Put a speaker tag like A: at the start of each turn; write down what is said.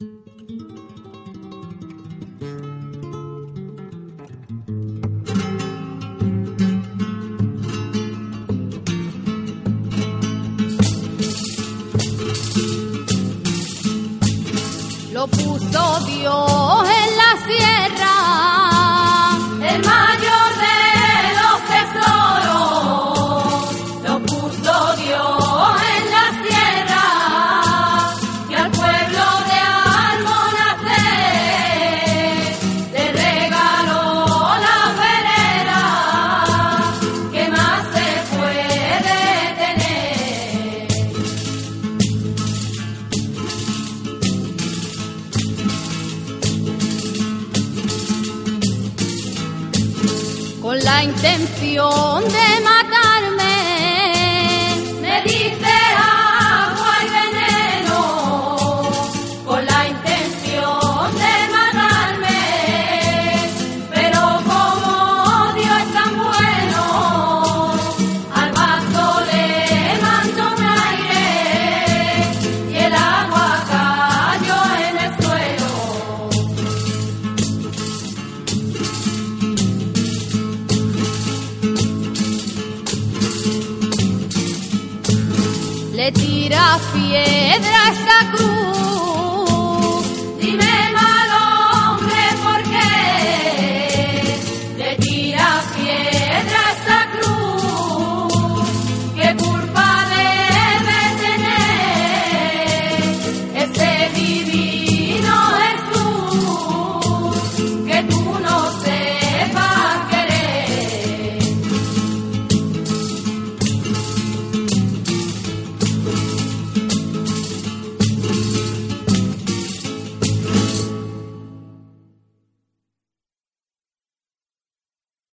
A: Lo puso Dios en la sierra. la intención de matarme. le tiras piedra a esa cruz.